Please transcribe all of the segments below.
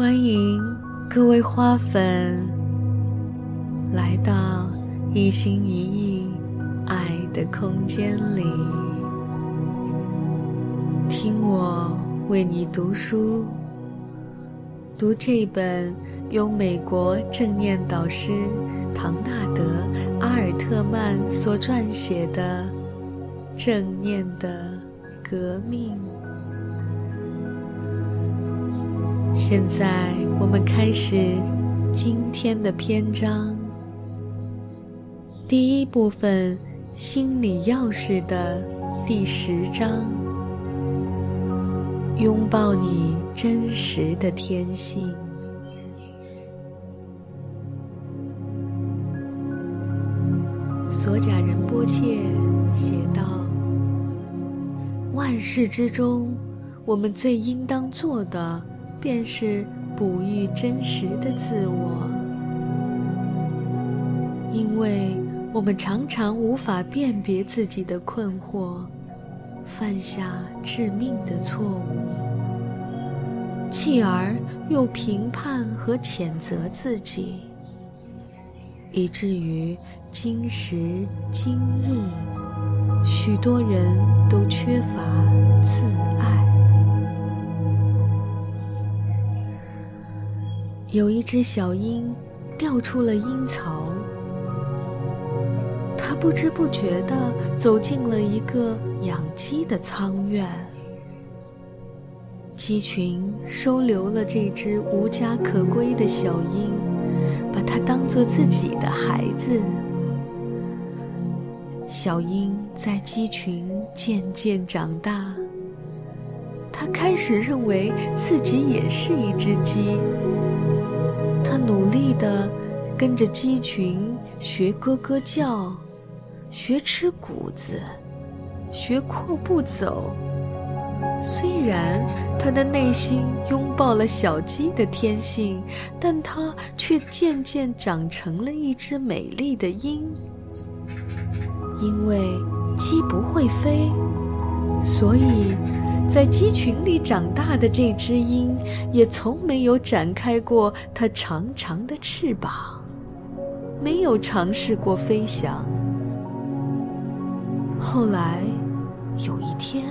欢迎各位花粉来到一心一意爱的空间里，听我为你读书，读这本由美国正念导师唐纳德·阿尔特曼所撰写的《正念的革命》。现在我们开始今天的篇章，第一部分“心理钥匙”的第十章：拥抱你真实的天性。索贾仁波切写道：“万事之中，我们最应当做的。”便是哺育真实的自我，因为我们常常无法辨别自己的困惑，犯下致命的错误，继而又评判和谴责自己，以至于今时今日，许多人都缺乏自有一只小鹰掉出了鹰巢，它不知不觉地走进了一个养鸡的仓院。鸡群收留了这只无家可归的小鹰，把它当做自己的孩子。小鹰在鸡群渐渐长大，它开始认为自己也是一只鸡。努力地跟着鸡群学咯咯叫，学吃谷子，学阔步走。虽然他的内心拥抱了小鸡的天性，但他却渐渐长成了一只美丽的鹰。因为鸡不会飞，所以。在鸡群里长大的这只鹰，也从没有展开过它长长的翅膀，没有尝试过飞翔。后来，有一天，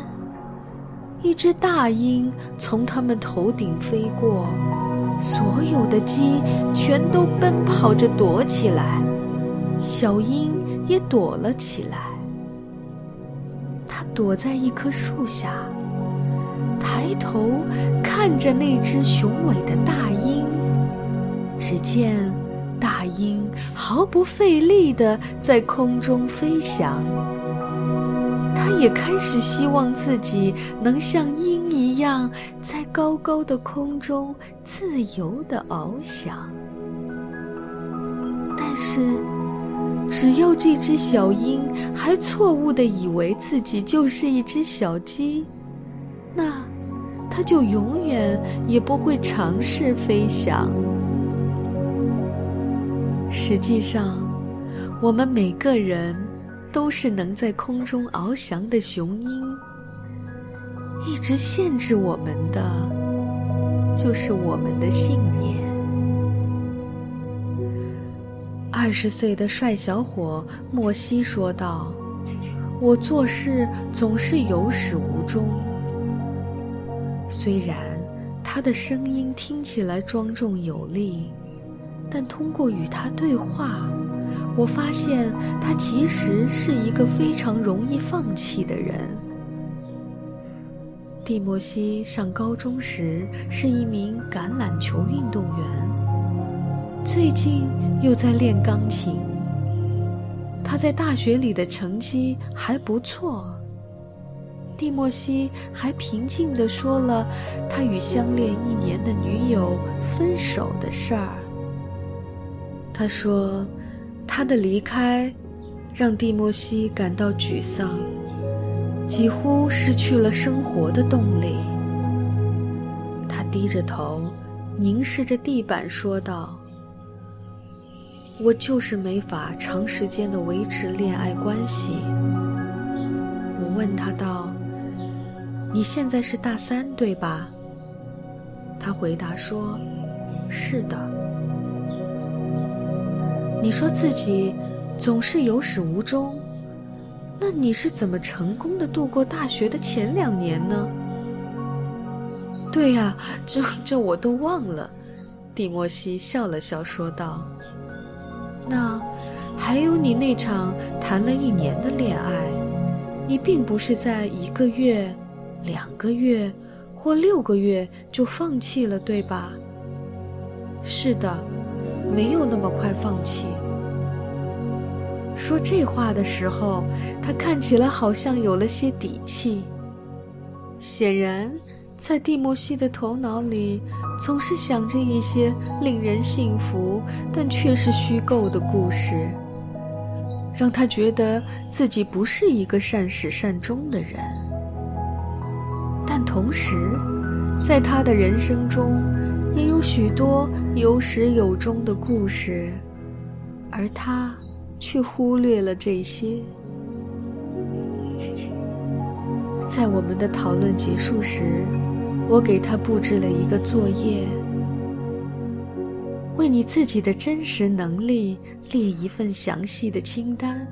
一只大鹰从它们头顶飞过，所有的鸡全都奔跑着躲起来，小鹰也躲了起来。它躲在一棵树下。抬头看着那只雄伟的大鹰，只见大鹰毫不费力地在空中飞翔。它也开始希望自己能像鹰一样，在高高的空中自由地翱翔。但是，只要这只小鹰还错误地以为自己就是一只小鸡，那……它就永远也不会尝试飞翔。实际上，我们每个人都是能在空中翱翔的雄鹰。一直限制我们的，就是我们的信念。二十岁的帅小伙莫西说道：“我做事总是有始无终。”虽然他的声音听起来庄重有力，但通过与他对话，我发现他其实是一个非常容易放弃的人。蒂莫西上高中时是一名橄榄球运动员，最近又在练钢琴。他在大学里的成绩还不错。蒂莫西还平静地说了他与相恋一年的女友分手的事儿。他说，他的离开让蒂莫西感到沮丧，几乎失去了生活的动力。他低着头，凝视着地板，说道：“我就是没法长时间的维持恋爱关系。”我问他道。你现在是大三，对吧？他回答说：“是的。”你说自己总是有始无终，那你是怎么成功的度过大学的前两年呢？对呀，这这我都忘了。蒂莫西笑了笑说道：“那还有你那场谈了一年的恋爱，你并不是在一个月、两个月或六个月就放弃了，对吧？”“是的。”没有那么快放弃。说这话的时候，他看起来好像有了些底气。显然，在蒂莫西的头脑里，总是想着一些令人信服但却是虚构的故事，让他觉得自己不是一个善始善终的人。同时，在他的人生中，也有许多有始有终的故事，而他却忽略了这些。在我们的讨论结束时，我给他布置了一个作业：为你自己的真实能力列一份详细的清单。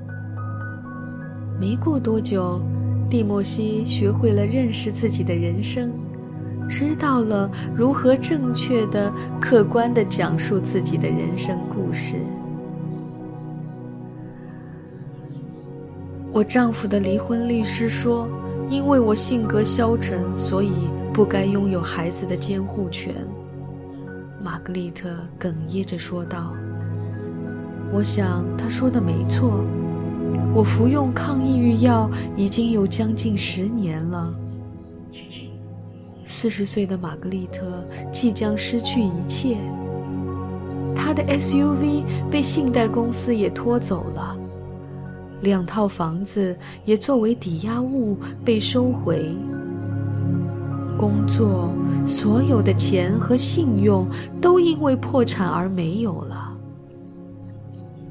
没过多久，蒂莫西学会了认识自己的人生。知道了如何正确的、客观的讲述自己的人生故事。我丈夫的离婚律师说：“因为我性格消沉，所以不该拥有孩子的监护权。”玛格丽特哽咽着说道：“我想他说的没错。我服用抗抑郁药已经有将近十年了。”四十岁的玛格丽特即将失去一切，她的 SUV 被信贷公司也拖走了，两套房子也作为抵押物被收回，工作所有的钱和信用都因为破产而没有了，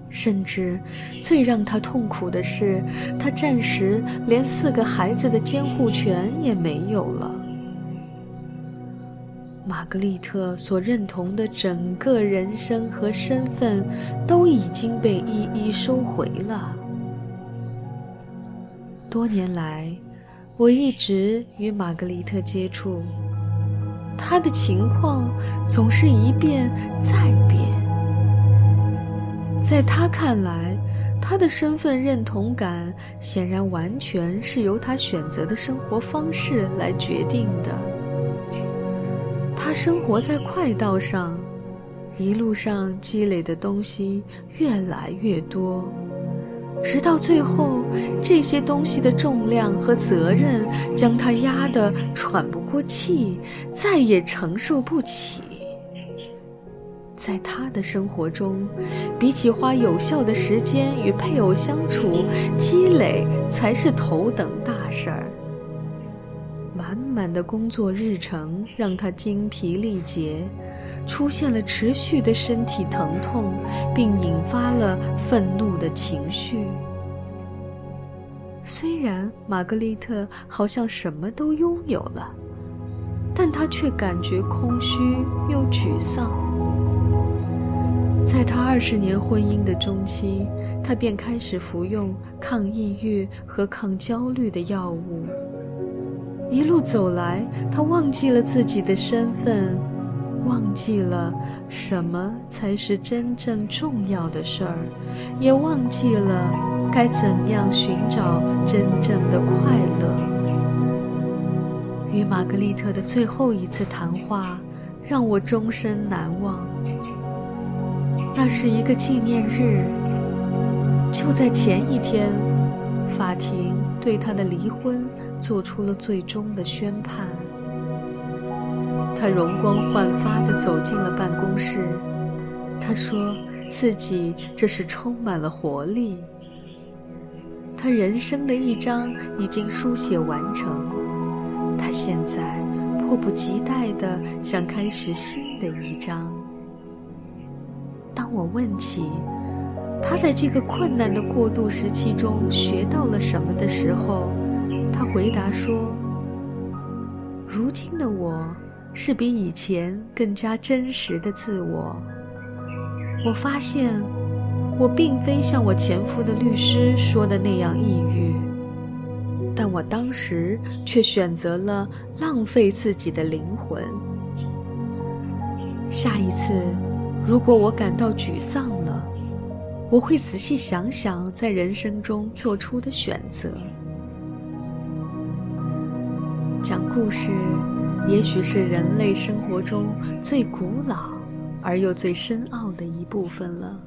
甚至最让他痛苦的是，他暂时连四个孩子的监护权也没有了。玛格丽特所认同的整个人生和身份，都已经被一一收回了。多年来，我一直与玛格丽特接触，她的情况总是一变再变。在他看来，他的身份认同感显然完全是由他选择的生活方式来决定的。他生活在快道上，一路上积累的东西越来越多，直到最后，这些东西的重量和责任将他压得喘不过气，再也承受不起。在他的生活中，比起花有效的时间与配偶相处，积累才是头等大事儿。满满的工作日程让他精疲力竭，出现了持续的身体疼痛，并引发了愤怒的情绪。虽然玛格丽特好像什么都拥有了，但她却感觉空虚又沮丧。在她二十年婚姻的中期，她便开始服用抗抑郁和抗焦虑的药物。一路走来，他忘记了自己的身份，忘记了什么才是真正重要的事儿，也忘记了该怎样寻找真正的快乐。与玛格丽特的最后一次谈话，让我终身难忘。那是一个纪念日，就在前一天，法庭对他的离婚。做出了最终的宣判。他容光焕发地走进了办公室。他说自己这是充满了活力。他人生的一章已经书写完成。他现在迫不及待地想开始新的一章。当我问起他在这个困难的过渡时期中学到了什么的时候，他回答说：“如今的我，是比以前更加真实的自我。我发现，我并非像我前夫的律师说的那样抑郁，但我当时却选择了浪费自己的灵魂。下一次，如果我感到沮丧了，我会仔细想想在人生中做出的选择。讲故事，也许是人类生活中最古老而又最深奥的一部分了。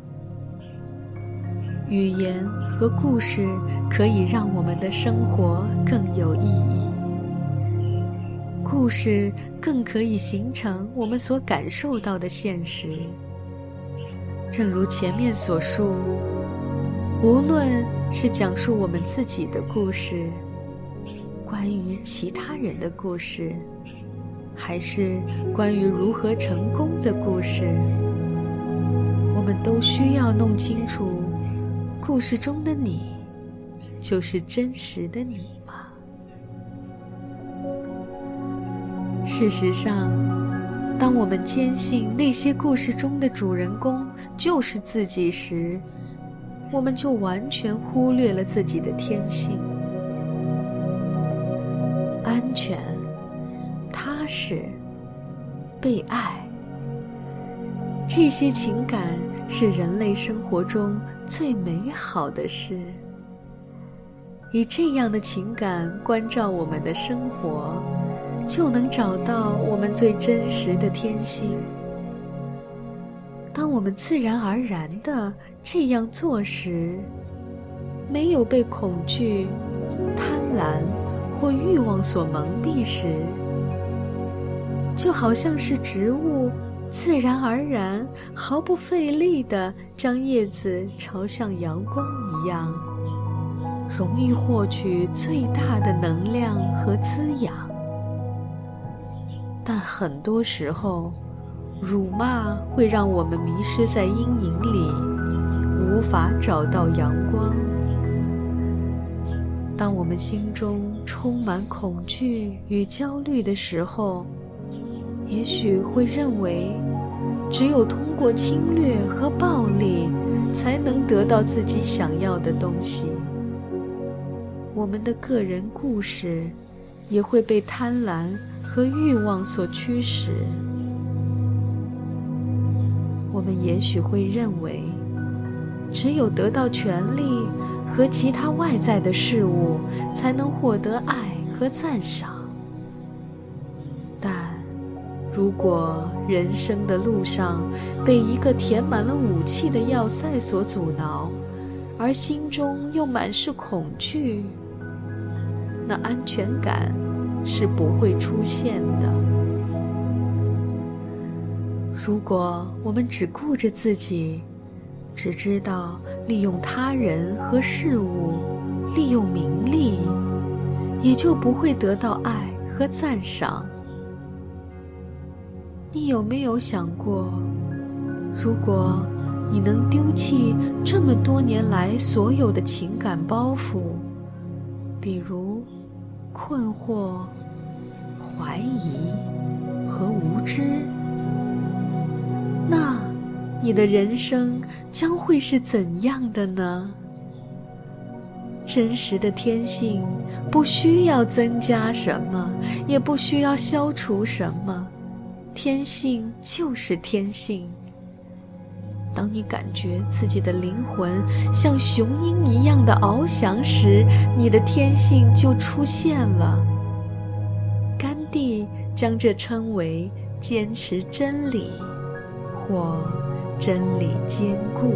语言和故事可以让我们的生活更有意义，故事更可以形成我们所感受到的现实。正如前面所述，无论是讲述我们自己的故事。关于其他人的故事，还是关于如何成功的故事，我们都需要弄清楚：故事中的你，就是真实的你事实上，当我们坚信那些故事中的主人公就是自己时，我们就完全忽略了自己的天性。安全、踏实、被爱，这些情感是人类生活中最美好的事。以这样的情感关照我们的生活，就能找到我们最真实的天性。当我们自然而然的这样做时，没有被恐惧、贪婪。或欲望所蒙蔽时，就好像是植物自然而然、毫不费力地将叶子朝向阳光一样，容易获取最大的能量和滋养。但很多时候，辱骂会让我们迷失在阴影里，无法找到阳光。当我们心中充满恐惧与焦虑的时候，也许会认为，只有通过侵略和暴力，才能得到自己想要的东西。我们的个人故事，也会被贪婪和欲望所驱使。我们也许会认为，只有得到权力。和其他外在的事物，才能获得爱和赞赏。但，如果人生的路上被一个填满了武器的要塞所阻挠，而心中又满是恐惧，那安全感是不会出现的。如果我们只顾着自己，只知道利用他人和事物，利用名利，也就不会得到爱和赞赏。你有没有想过，如果你能丢弃这么多年来所有的情感包袱，比如困惑、怀疑和无知？那你的人生将会是怎样的呢？真实的天性不需要增加什么，也不需要消除什么，天性就是天性。当你感觉自己的灵魂像雄鹰一样的翱翔时，你的天性就出现了。甘地将这称为坚持真理，或。真理坚固。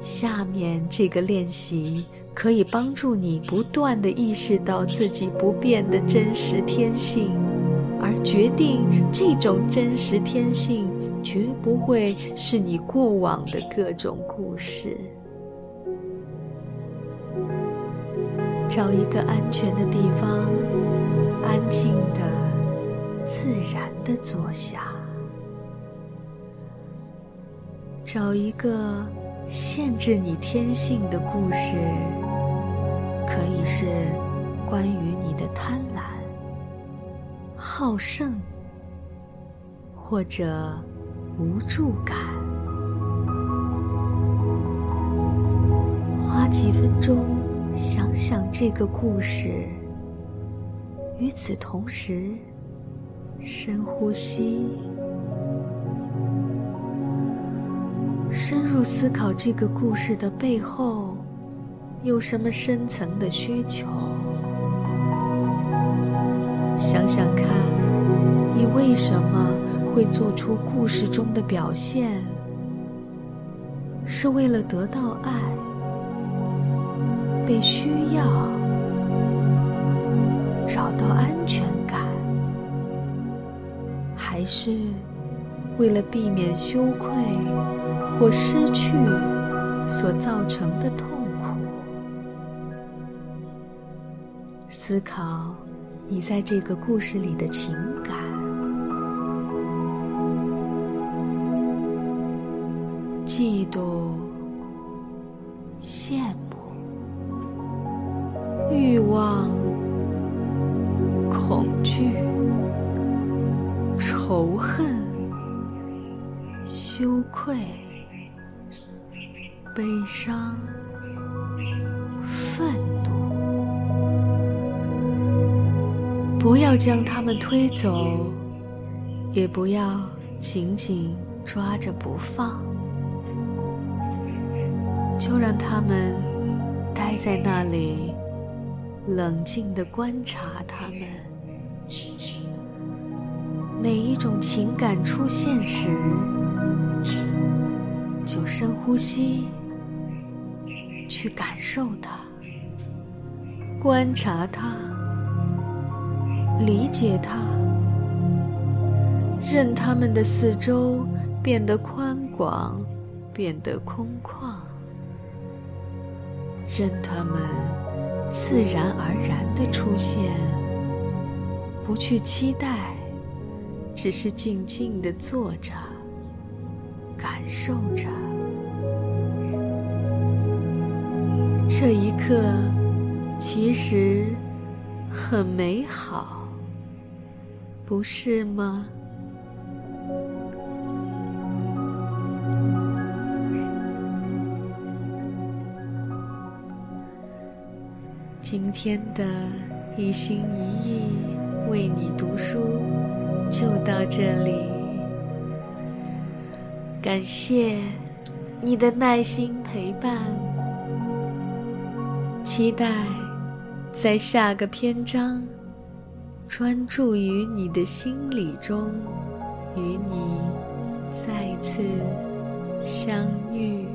下面这个练习可以帮助你不断的意识到自己不变的真实天性，而决定这种真实天性绝不会是你过往的各种故事。找一个安全的地方，安静的、自然的坐下。找一个限制你天性的故事，可以是关于你的贪婪、好胜，或者无助感。花几分钟想想这个故事，与此同时，深呼吸，深入思考这个故事的背后有什么深层的需求。想想看，你为什么会做出故事中的表现？是为了得到爱、被需要、找到安全感，还是为了避免羞愧或失去所造成的痛苦？思考。你在这个故事里的情感，嫉妒、羡慕、欲望、恐惧、仇恨、羞愧、悲伤、愤怒。不要将他们推走，也不要紧紧抓着不放，就让他们待在那里，冷静地观察他们。每一种情感出现时，就深呼吸，去感受它，观察它。理解它，任它们的四周变得宽广，变得空旷，任它们自然而然的出现，不去期待，只是静静的坐着，感受着。这一刻，其实很美好。不是吗？天的一心一意为你读书就到这里，感谢你的耐心陪伴，期待在下个篇章。专注于你的心里中，与你再次相遇。